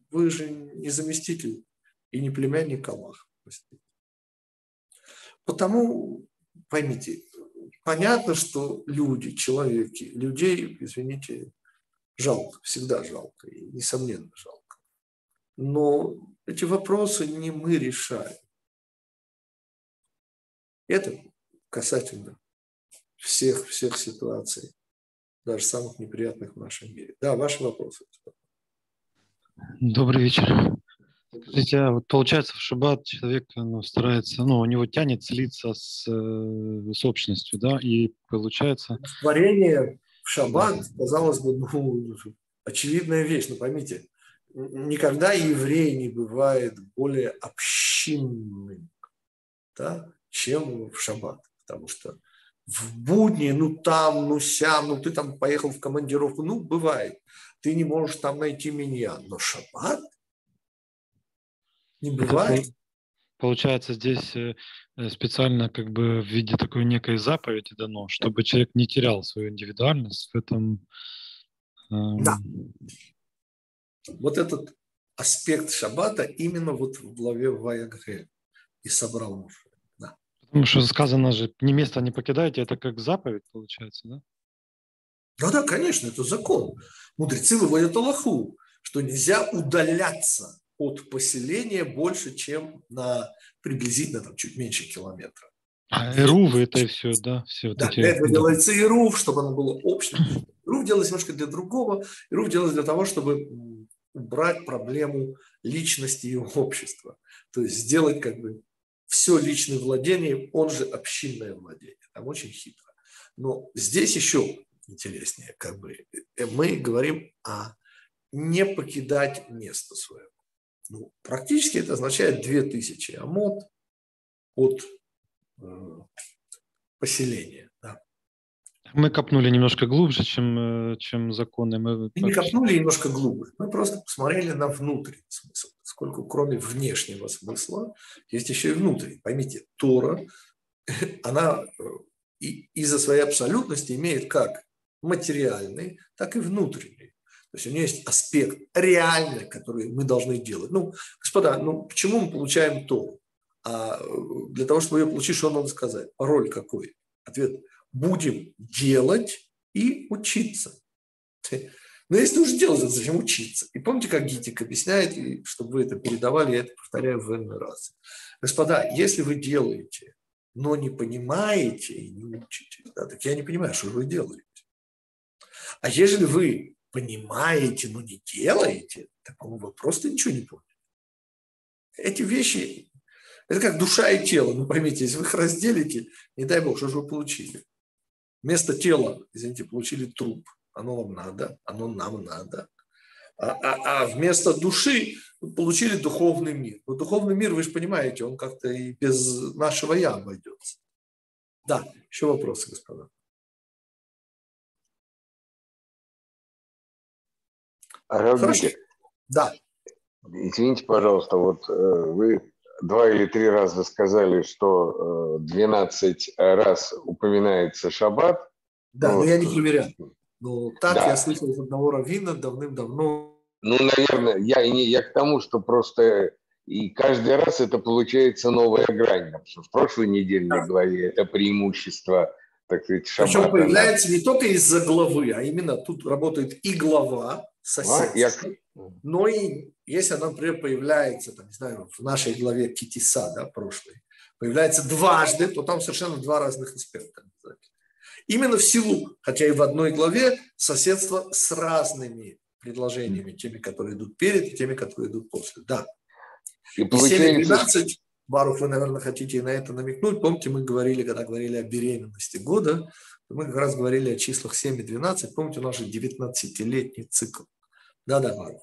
вы же не заместитель и не племянник Аллаха. Потому, поймите, понятно, что люди, человеки, людей, извините, жалко, всегда жалко, и несомненно жалко. Но эти вопросы не мы решаем. Это касательно всех, всех ситуаций, даже самых неприятных в нашем мире. Да, ваши вопросы. Добрый вечер. Скажите, а вот получается в шаббат человек ну, старается, ну, у него тянет слиться с, э, с общностью, да, и получается... Творение в шаббат, казалось бы, ну, очевидная вещь, но поймите, никогда еврей не бывает более общинным, да, чем в шаббат. Потому что в будни, ну там, ну сям, ну ты там поехал в командировку, ну бывает. Ты не можешь там найти меня. Но шаббат не бывает. Получается, здесь э, специально как бы в виде такой некой заповеди дано, чтобы человек не терял свою индивидуальность в этом. Да. Вот этот аспект шаббата именно вот в главе Ваягре и собрал Муше. Да. Потому что сказано же, ни место не покидайте, это как заповедь получается, да? Да, да, конечно, это закон. Мудрецы выводят Аллаху, что нельзя удаляться от поселения больше, чем на приблизительно там, чуть меньше километра. А ИРУВ это и все, да? Все да, эти... для этого делается ИРУВ, чтобы оно было общим. ИРУВ делается немножко для другого. ИРУВ делается для того, чтобы убрать проблему личности и общества. То есть сделать как бы все личное владение, он же общинное владение. Там очень хитро. Но здесь еще интереснее, как бы э, мы говорим о не покидать место свое. Ну, практически это означает 2000 амод от э, поселения. Да. Мы копнули немножко глубже, чем, э, чем законы. Мы, мы не копнули немножко глубже. Мы просто посмотрели на внутренний смысл. Поскольку кроме внешнего смысла есть еще и внутренний. Поймите, Тора, *laughs* она э, из-за своей абсолютности имеет как материальный, так и внутренний. То есть у нее есть аспект реальный, который мы должны делать. Ну, господа, ну почему мы получаем то? А для того, чтобы ее получить, что надо сказать? Пароль какой? Ответ – будем делать и учиться. *laughs* Но если уже делать, зачем учиться? И помните, как Гитик объясняет, и чтобы вы это передавали, я это повторяю в n раз. Господа, если вы делаете, но не понимаете и не учите, да, так я не понимаю, что вы делаете. А если вы понимаете, но не делаете, так вы просто ничего не поняли. Эти вещи, это как душа и тело. Ну, поймите, если вы их разделите, не дай бог, что же вы получили? Вместо тела, извините, получили труп. Оно вам надо, оно нам надо. А, а, а вместо души получили духовный мир. Но духовный мир, вы же понимаете, он как-то и без нашего «я» обойдется. Да, еще вопросы, господа. Равгите, да. Извините, пожалуйста, вот э, вы два или три раза сказали, что э, 12 раз упоминается шаббат. Да, вот. но я не проверял. Ну, так да. я слышал из одного раввина давным-давно. Ну, наверное, я, я к тому, что просто и каждый раз это получается новая грань. Потому что в прошлой недельной да. главе это преимущество, так сказать, шаббата. Причем появляется не только из-за главы, а именно тут работает и глава, соседство. Но и если она, например, появляется, там, не знаю, в нашей главе Китиса, да, прошлой, появляется дважды, то там совершенно два разных аспекта. Именно в силу, хотя и в одной главе, соседство с разными предложениями, теми, которые идут перед, и теми, которые идут после. Да. И, получается... 7 Барух, вы, наверное, хотите на это намекнуть. Помните, мы говорили, когда говорили о беременности года, мы как раз говорили о числах 7 и 12. Помните, у нас же 19-летний цикл. Да-да, Марк.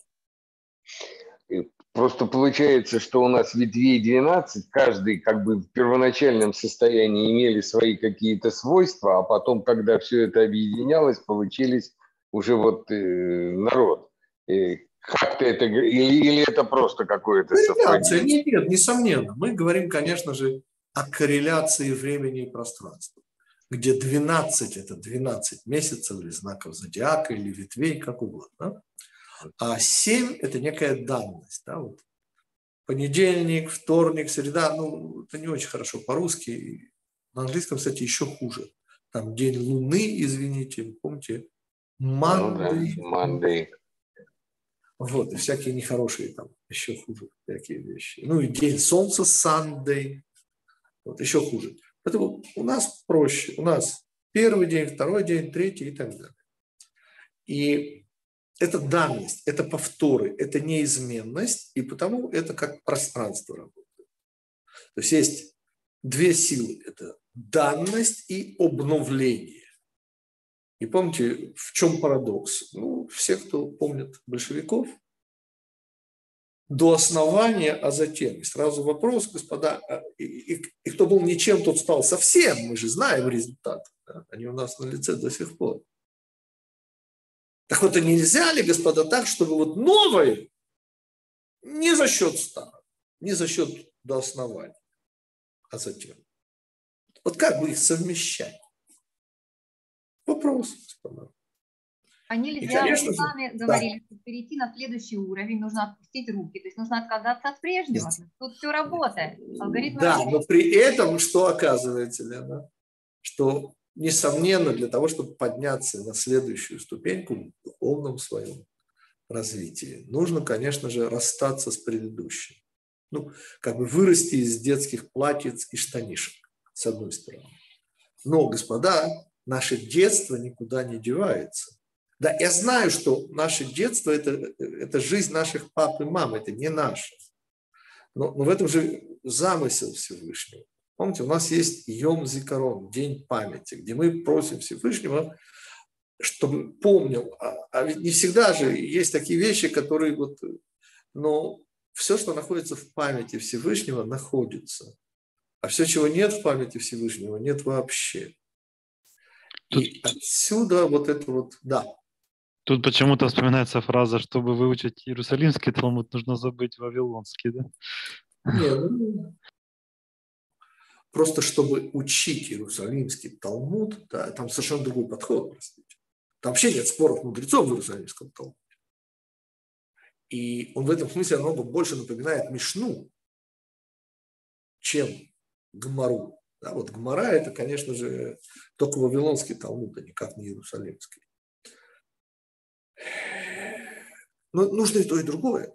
Просто получается, что у нас ветвей 12, каждый как бы в первоначальном состоянии имели свои какие-то свойства, а потом, когда все это объединялось, получились уже вот э, народ. И как-то это, или, или это просто какое-то совпадение? Нет, нет, несомненно. Мы говорим, конечно же, о корреляции времени и пространства где 12 – это 12 месяцев или знаков зодиака, или ветвей, как угодно. А 7 – это некая данность. Да, вот. Понедельник, вторник, среда, ну, это не очень хорошо по-русски. На английском, кстати, еще хуже. Там день Луны, извините, помните, Monday. Ну, да, Monday. Вот, и всякие нехорошие там, еще хуже всякие вещи. Ну и день Солнца, Sunday, вот, еще хуже. Поэтому у нас проще. У нас первый день, второй день, третий и так далее. И это данность, это повторы, это неизменность, и потому это как пространство работает. То есть есть две силы. Это данность и обновление. И помните, в чем парадокс? Ну, все, кто помнит большевиков, до основания, а затем. И сразу вопрос, господа, а, и, и, и кто был ничем, тот стал совсем. Мы же знаем результат. Да? Они у нас на лице до сих пор. Так вот, а нельзя ли, господа, так, чтобы вот новое не за счет старого, не за счет до основания, а затем. Вот как бы их совмещать? Вопрос, господа. А нельзя, мы сами говорили, да. перейти на следующий уровень, нужно отпустить руки, то есть нужно отказаться от прежнего. Тут все работает. Алгоритм да, работает. но при этом что оказывается, Лена? Что, несомненно, для того, чтобы подняться на следующую ступеньку в духовном своем развитии, нужно, конечно же, расстаться с предыдущим. Ну, как бы вырасти из детских платьиц и штанишек, с одной стороны. Но, господа, наше детство никуда не девается. Да, я знаю, что наше детство это, – это жизнь наших пап и мам, это не наше. Но, но в этом же замысел Всевышнего. Помните, у нас есть Йом Зикарон, День памяти, где мы просим Всевышнего, чтобы помнил. А, а ведь не всегда же есть такие вещи, которые вот, но все, что находится в памяти Всевышнего, находится. А все, чего нет в памяти Всевышнего, нет вообще. И отсюда вот это вот, да. Тут почему-то вспоминается фраза, чтобы выучить Иерусалимский Талмуд, нужно забыть Вавилонский, да? Нет, ну, просто чтобы учить Иерусалимский Талмуд, да, там совершенно другой подход, простите. Там вообще нет споров мудрецов в Иерусалимском Талмуде. И он в этом смысле намного больше напоминает Мишну, чем Гмару. Да, вот Гмара – это, конечно же, только Вавилонский Талмуд, а никак не Иерусалимский. Но нужно и то, и другое.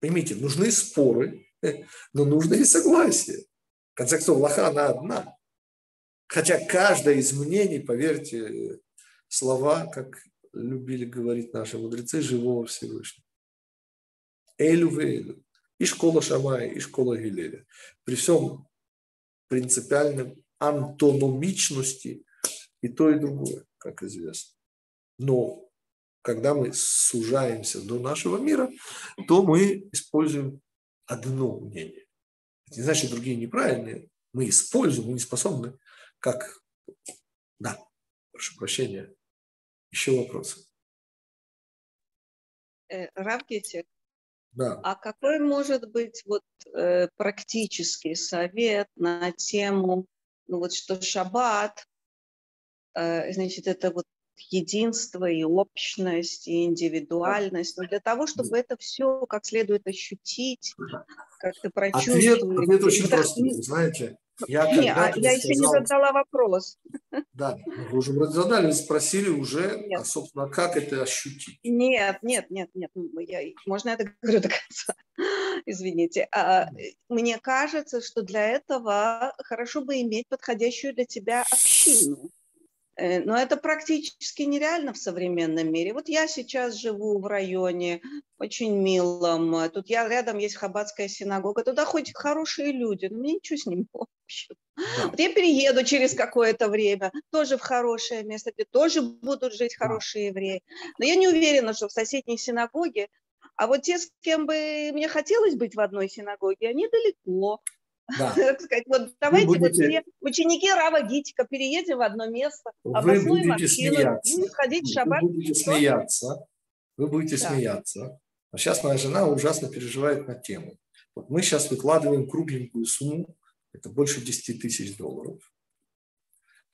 Поймите, нужны споры, *laughs* но нужно и согласие. В конце концов, лоха она одна. Хотя каждое из мнений, поверьте, слова, как любили говорить наши мудрецы, живого Всевышнего. Элю вейлю. И школа Шамая, и школа Гилеля. При всем принципиальном антономичности и то, и другое, как известно. Но когда мы сужаемся до нашего мира, то мы используем одно мнение. Это не значит, другие неправильные. Мы используем, мы не способны, как... Да, прошу прощения. Еще вопросы? Э, Равгетик, да. а какой может быть вот э, практический совет на тему, ну вот что шаббат, э, значит, это вот единство и общность, и индивидуальность, но для того, чтобы это все как следует ощутить, как-то прочувствовать. Ответ, ответ очень простой, знаете. Я, не, а я еще не задала вопрос. Да, вы уже вроде задали, вы спросили уже, нет. а, собственно, как это ощутить? Нет, нет, нет, нет, я, можно я это говорю до конца? *laughs* Извините. А, мне кажется, что для этого хорошо бы иметь подходящую для тебя общину. Э, но это практически нереально в современном мире. Вот я сейчас живу в районе очень милом. Тут я рядом есть Хабадская синагога. Туда ходят хорошие люди, но мне ничего с ними общего. Да. Вот я перееду через какое-то время, тоже в хорошее место, где тоже будут жить хорошие евреи. Но я не уверена, что в соседней синагоге а вот те, с кем бы мне хотелось быть в одной синагоге, они далеко. Да. *laughs* Так сказать, вот давайте будете... вот все ученики Рава Гитика переедем в одно место, вы будете смеяться. ходить в шаббат. Вы будете смеяться. Вы будете да. смеяться. А сейчас моя жена ужасно переживает на тему. Вот мы сейчас выкладываем кругленькую сумму, это больше 10 тысяч долларов,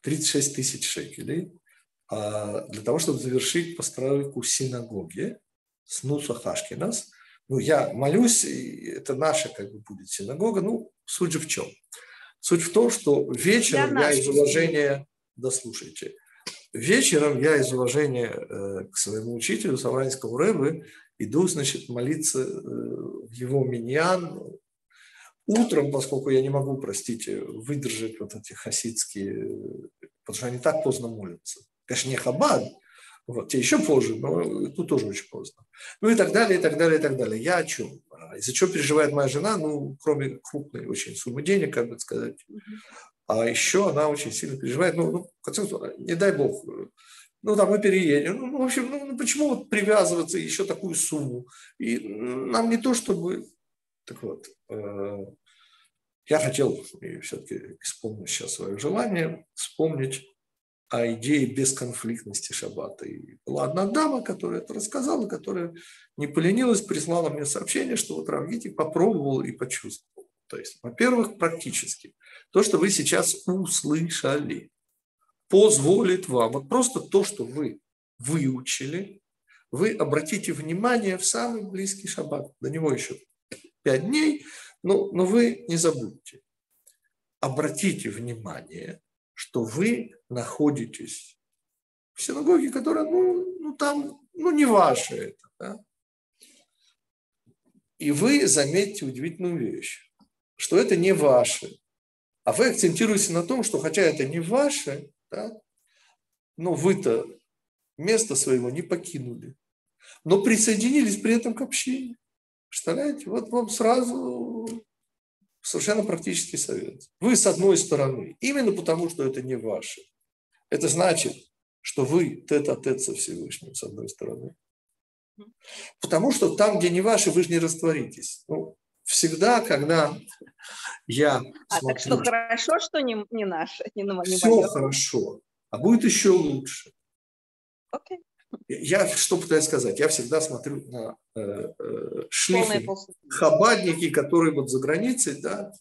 36 тысяч шекелей, а для того, чтобы завершить постройку синагоги с Нуса Хашкинас. Ну, я молюсь, это наша как бы будет синагога. Ну, Суть же в чем? Суть в том, что вечером я из уважения, дослушайте, вечером я из уважения э, к своему учителю, Савранскому Рэбе, иду, значит, молиться э, в его миньян. Утром, поскольку я не могу, простите, выдержать вот эти хасидские, потому что они так поздно молятся. Конечно, не хабад, вот, те еще позже, но тут тоже очень поздно. Ну и так далее, и так далее, и так далее. Я о чем? А из-за чего переживает моя жена? Ну, кроме крупной очень суммы денег, как бы сказать. А еще она очень сильно переживает. Ну, ну в конце концов, не дай бог, ну, там мы переедем. Ну, в общем, ну, ну почему вот привязываться еще такую сумму? И нам не то, чтобы... Так вот, э, я хотел все-таки исполнить сейчас свое желание, вспомнить о идее бесконфликтности шаббата. И была одна дама, которая это рассказала, которая не поленилась, прислала мне сообщение, что вот Равгитик попробовал и почувствовал. То есть, во-первых, практически. То, что вы сейчас услышали, позволит вам, вот просто то, что вы выучили, вы обратите внимание в самый близкий шаббат. До него еще пять дней, но, но вы не забудьте. Обратите внимание что вы находитесь в синагоге, которая, ну, ну там ну, не ваше это. Да? И вы заметите удивительную вещь, что это не ваше. А вы акцентируете на том, что хотя это не ваше, да, но вы-то место своего не покинули, но присоединились при этом к общению. Представляете? Вот вам сразу совершенно практический совет. Вы с одной стороны, именно потому, что это не ваше. Это значит, что вы тет-а-тет со Всевышним, с одной стороны. Потому что там, где не ваше, вы же не растворитесь. Ну, всегда, когда я а смотрю... так что хорошо, что не, не наше, не, не Все мое. хорошо, а будет еще лучше. Окей. Я что пытаюсь сказать? Я всегда смотрю на э, э, шлифы, хабадники, которые вот за границей, да.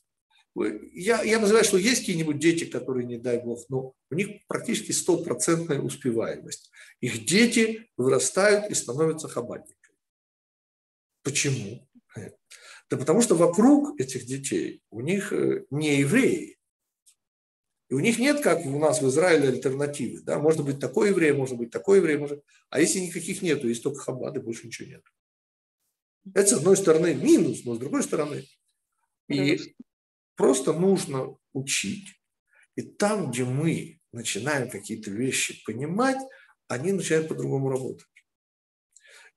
Я, я называю, что есть какие-нибудь дети, которые, не дай бог, но у них практически стопроцентная успеваемость. Их дети вырастают и становятся хабадниками. Почему? Да потому что вокруг этих детей у них э, не евреи, и у них нет, как у нас в Израиле, альтернативы. Да? Может быть такой еврей, может быть такой еврей. Может... А если никаких нету, есть только хабады, больше ничего нет. Это, с одной стороны, минус, но с другой стороны. И просто нужно учить. И там, где мы начинаем какие-то вещи понимать, они начинают по-другому работать.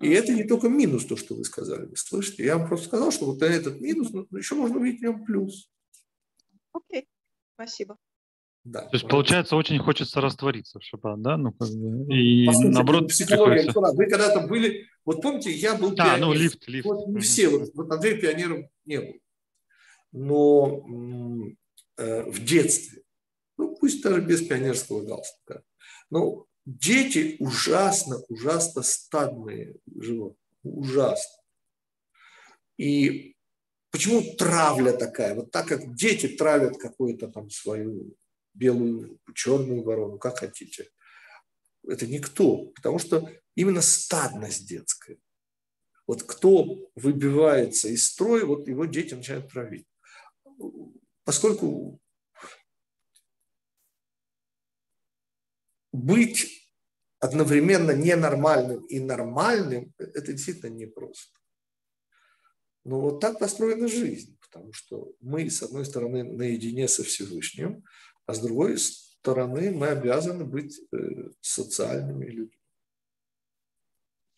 И это не только минус, то, что вы сказали. Вы слышите? Я вам просто сказал, что вот этот минус, но еще можно увидеть в нем плюс. Окей, okay. спасибо. Да. То есть, получается, очень хочется раствориться в шаббат, да? Ну, как бы, и Послушайте, наоборот... Психология, приходится... Вы когда-то были... Вот помните, я был Да, пионер. ну, лифт, лифт. Вот не все, вот, вот Андрей пионером не был. Но э, в детстве, ну, пусть даже без пионерского галстука, но дети ужасно, ужасно стадные животные. Ужасно. И почему травля такая? Вот так как дети травят какую-то там свою белую, черную ворону, как хотите. Это никто, потому что именно стадность детская. Вот кто выбивается из строя, вот его дети начинают травить. Поскольку быть одновременно ненормальным и нормальным, это действительно непросто. Но вот так построена жизнь, потому что мы, с одной стороны, наедине со Всевышним, а с другой стороны мы обязаны быть э, социальными людьми.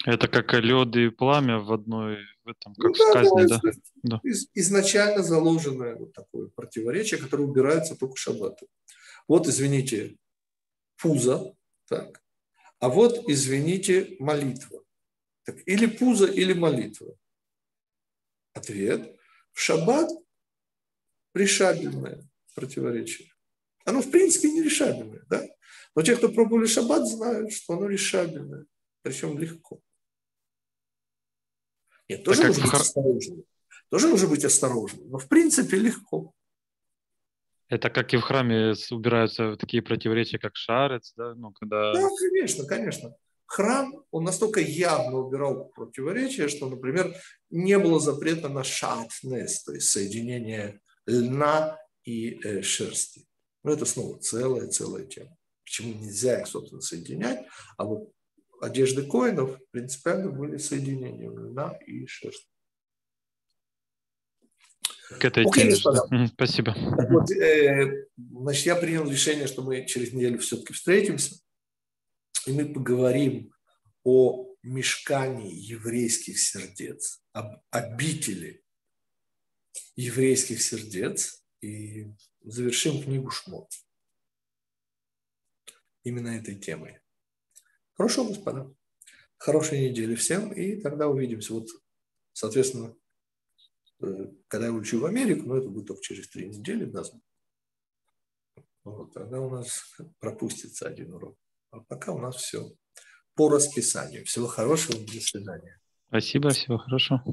Это как лед и пламя в одной, в этом, как ну, в сказке, да? да? Из, изначально заложенное вот такое противоречие, которое убирается только шаббатом. Вот, извините, пузо, так, а вот, извините, молитва. Так, или пузо, или молитва. Ответ. В шаббат решабельное противоречие. Оно, в принципе, нерешабельное. Да? Но те, кто пробовали шаббат, знают, что оно решабельное. Причем легко. Нет, тоже нужно быть осторожным. Тоже нужно быть осторожным. Но, в принципе, легко. Это как и в храме убираются такие противоречия, как шарец, да? Ну, когда... Да, конечно, конечно. Храм, он настолько явно убирал противоречия, что, например, не было запрета на шатнес, то есть соединение льна и э, шерсти. Но это снова целая-целая тема. Почему нельзя их, собственно, соединять, а вот одежды коинов принципиально были соединением льна и шерсти. К этой Окей, теме. Спасибо. Вот, э, значит, я принял решение, что мы через неделю все-таки встретимся, и мы поговорим о мешкании еврейских сердец, об обители еврейских сердец. И завершим книгу Шмот. Именно этой темой. Хорошо, господа. Хорошей недели всем, и тогда увидимся. Вот, соответственно, э, когда я улечу в Америку, но это будет только через три недели назад, вот, тогда у нас пропустится один урок. А пока у нас все по расписанию. Всего хорошего, до свидания. Спасибо, всего хорошего.